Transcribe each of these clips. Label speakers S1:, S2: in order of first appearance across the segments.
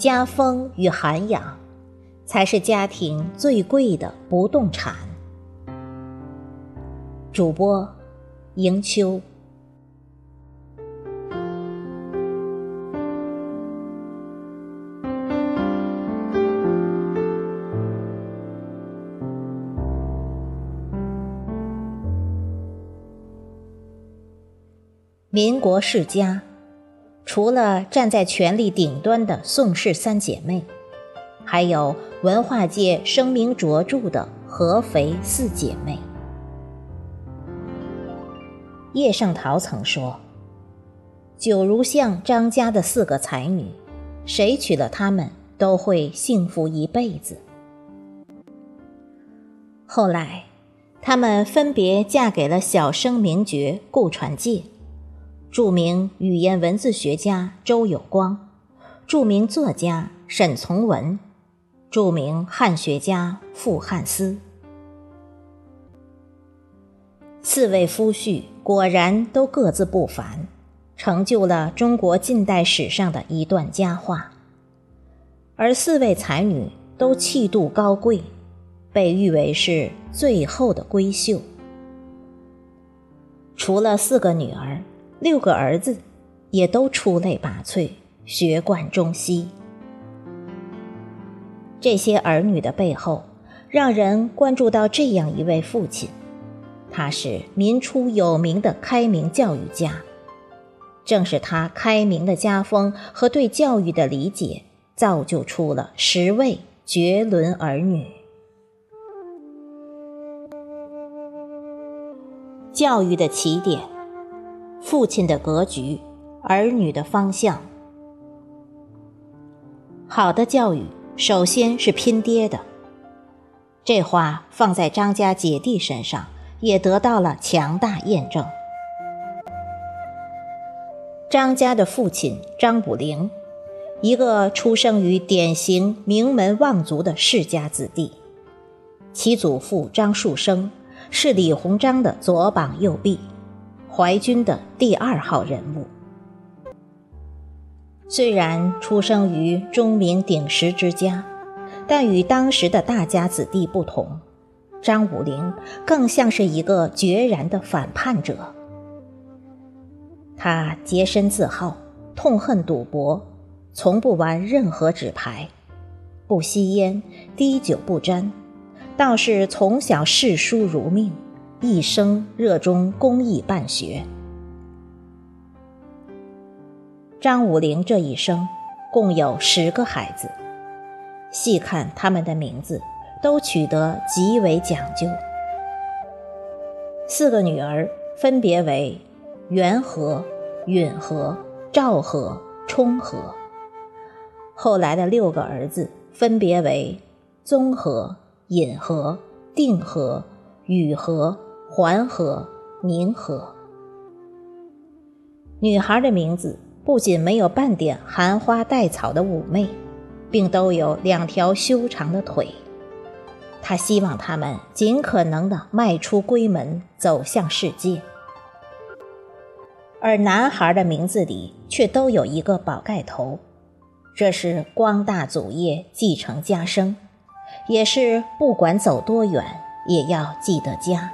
S1: 家风与涵养，才是家庭最贵的不动产。主播：迎秋。民国世家，除了站在权力顶端的宋氏三姐妹，还有文化界声名卓著的合肥四姐妹。叶圣陶曾说：“九如巷张家的四个才女，谁娶了她们都会幸福一辈子。”后来，她们分别嫁给了小生名角顾传介。著名语言文字学家周有光，著名作家沈从文，著名汉学家傅汉思，四位夫婿果然都各自不凡，成就了中国近代史上的一段佳话。而四位才女都气度高贵，被誉为是最后的闺秀。除了四个女儿。六个儿子也都出类拔萃，学贯中西。这些儿女的背后，让人关注到这样一位父亲，他是民初有名的开明教育家。正是他开明的家风和对教育的理解，造就出了十位绝伦儿女。教育的起点。父亲的格局，儿女的方向。好的教育，首先是拼爹的。这话放在张家姐弟身上，也得到了强大验证。张家的父亲张武龄，一个出生于典型名门望族的世家子弟，其祖父张树声是李鸿章的左膀右臂。淮军的第二号人物，虽然出生于钟鸣鼎食之家，但与当时的大家子弟不同，张武龄更像是一个决然的反叛者。他洁身自好，痛恨赌博，从不玩任何纸牌，不吸烟，滴酒不沾，倒是从小嗜书如命。一生热衷公益办学。张武龄这一生共有十个孩子，细看他们的名字，都取得极为讲究。四个女儿分别为元和、允和、赵和、冲和，后来的六个儿子分别为宗和、尹和、定和、宇和。环河、宁河，女孩的名字不仅没有半点含花带草的妩媚，并都有两条修长的腿。他希望他们尽可能的迈出闺门，走向世界。而男孩的名字里却都有一个宝盖头，这是光大祖业、继承家声，也是不管走多远也要记得家。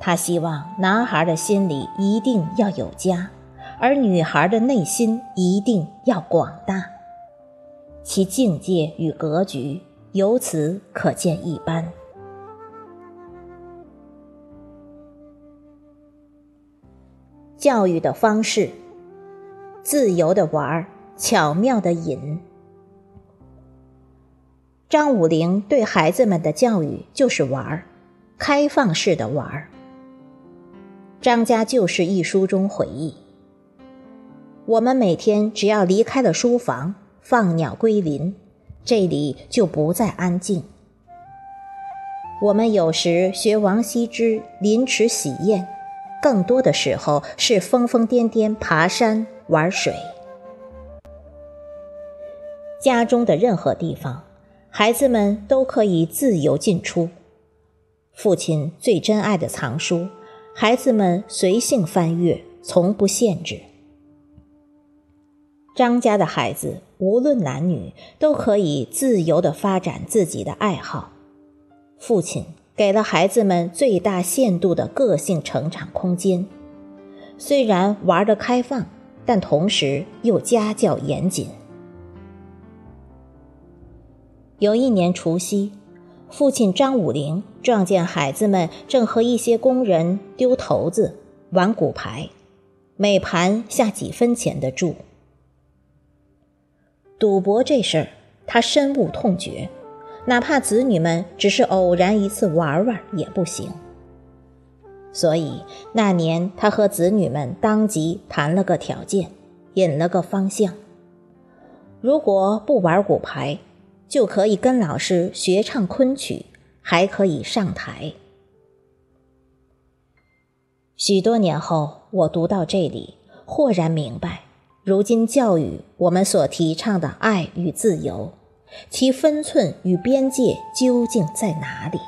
S1: 他希望男孩的心里一定要有家，而女孩的内心一定要广大，其境界与格局由此可见一斑。教育的方式，自由的玩儿，巧妙的引。张武龄对孩子们的教育就是玩儿，开放式的玩儿。张家旧事一书中回忆：“我们每天只要离开了书房，放鸟归林，这里就不再安静。我们有时学王羲之临池洗砚，更多的时候是疯疯癫癫爬山玩水。家中的任何地方，孩子们都可以自由进出。父亲最珍爱的藏书。”孩子们随性翻阅，从不限制。张家的孩子无论男女都可以自由地发展自己的爱好，父亲给了孩子们最大限度的个性成长空间。虽然玩得开放，但同时又家教严谨。有一年除夕，父亲张武龄撞见孩子们正和一些工人丢骰子、玩骨牌，每盘下几分钱的注。赌博这事儿，他深恶痛绝，哪怕子女们只是偶然一次玩玩也不行。所以那年，他和子女们当即谈了个条件，引了个方向：如果不玩骨牌。就可以跟老师学唱昆曲，还可以上台。许多年后，我读到这里，豁然明白，如今教育我们所提倡的爱与自由，其分寸与边界究竟在哪里？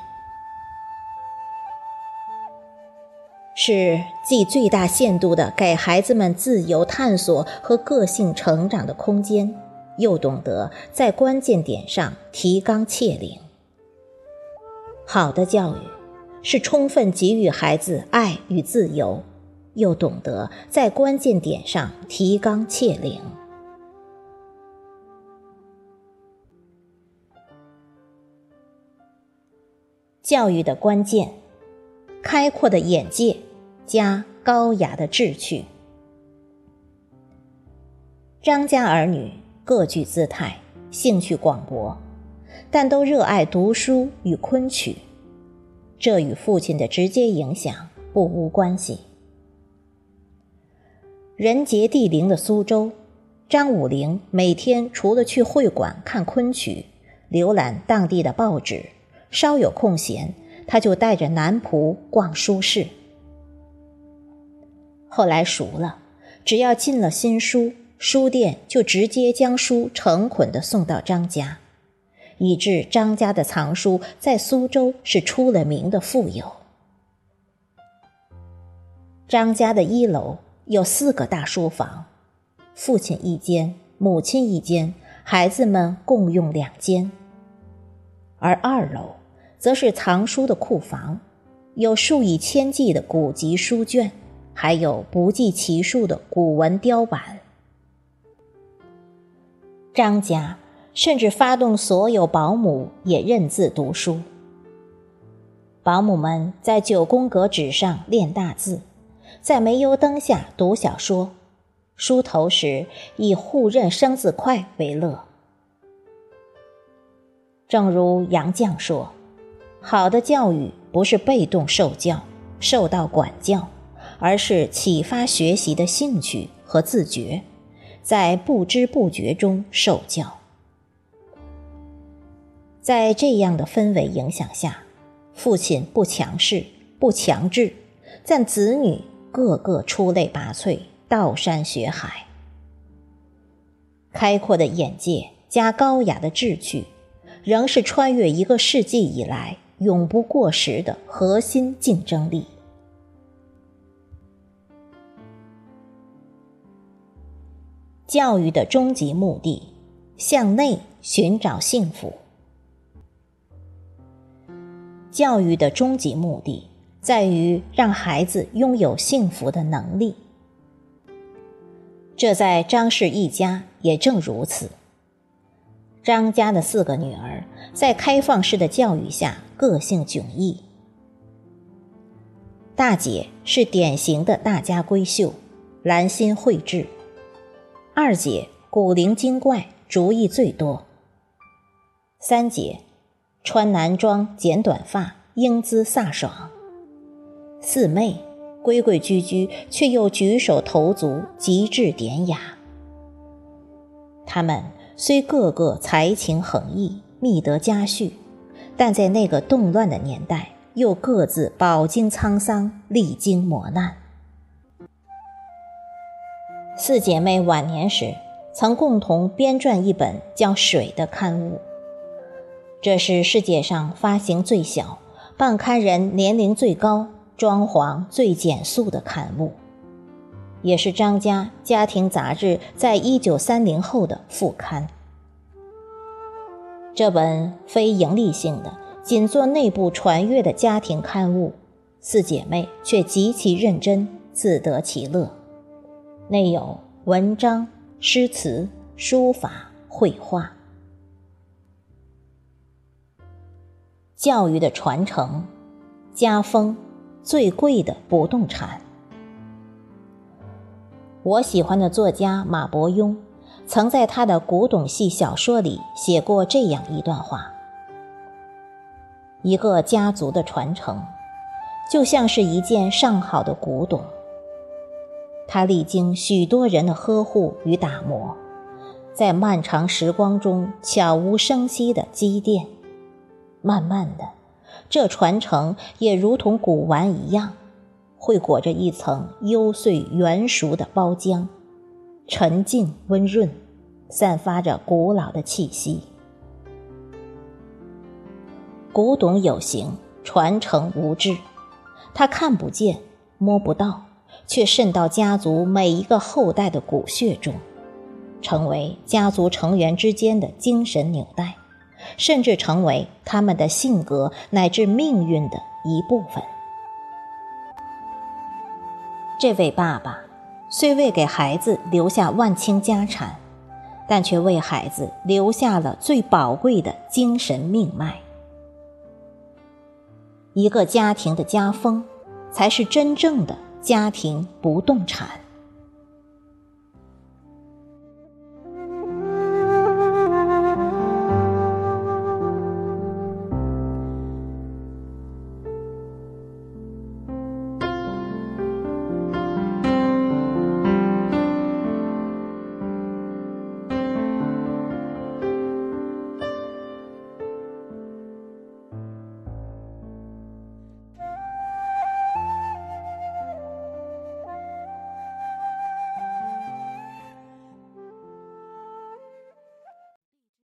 S1: 是既最大限度的给孩子们自由探索和个性成长的空间。又懂得在关键点上提纲挈领。好的教育是充分给予孩子爱与自由，又懂得在关键点上提纲挈领。教育的关键：开阔的眼界加高雅的志趣。张家儿女。各具姿态，兴趣广博，但都热爱读书与昆曲，这与父亲的直接影响不无关系。人杰地灵的苏州，张武龄每天除了去会馆看昆曲、浏览当地的报纸，稍有空闲，他就带着男仆逛书市。后来熟了，只要进了新书。书店就直接将书成捆的送到张家，以致张家的藏书在苏州是出了名的富有。张家的一楼有四个大书房，父亲一间，母亲一间，孩子们共用两间。而二楼则是藏书的库房，有数以千计的古籍书卷，还有不计其数的古文雕版。张家甚至发动所有保姆也认字读书。保姆们在九宫格纸上练大字，在煤油灯下读小说，梳头时以互认生字快为乐。正如杨绛说：“好的教育不是被动受教、受到管教，而是启发学习的兴趣和自觉。”在不知不觉中受教，在这样的氛围影响下，父亲不强势、不强制，但子女个个出类拔萃，道山学海。开阔的眼界加高雅的志趣，仍是穿越一个世纪以来永不过时的核心竞争力。教育的终极目的，向内寻找幸福。教育的终极目的在于让孩子拥有幸福的能力。这在张氏一家也正如此。张家的四个女儿在开放式的教育下，个性迥异。大姐是典型的大家闺秀，兰心蕙质。二姐古灵精怪，主意最多。三姐穿男装，剪短发，英姿飒爽。四妹规规矩矩，却又举手投足极致典雅。她们虽个个才情横溢，觅得佳婿，但在那个动乱的年代，又各自饱经沧桑，历经磨难。四姐妹晚年时曾共同编撰一本叫《水》的刊物，这是世界上发行最小、办刊人年龄最高、装潢最简素的刊物。也是张家家庭杂志在一九三零后的副刊。这本非盈利性的、仅做内部传阅的家庭刊物，四姐妹却极其认真，自得其乐。内有文章、诗词、书法、绘画。教育的传承，家风，最贵的不动产。我喜欢的作家马伯庸，曾在他的古董系小说里写过这样一段话：一个家族的传承，就像是一件上好的古董，它历经许多人的呵护与打磨，在漫长时光中悄无声息的积淀。慢慢的，这传承也如同古玩一样，会裹着一层幽邃圆熟的包浆，沉静温润，散发着古老的气息。古董有形，传承无质，它看不见、摸不到，却渗到家族每一个后代的骨血中，成为家族成员之间的精神纽带。甚至成为他们的性格乃至命运的一部分。这位爸爸虽未给孩子留下万顷家产，但却为孩子留下了最宝贵的精神命脉。一个家庭的家风，才是真正的家庭不动产。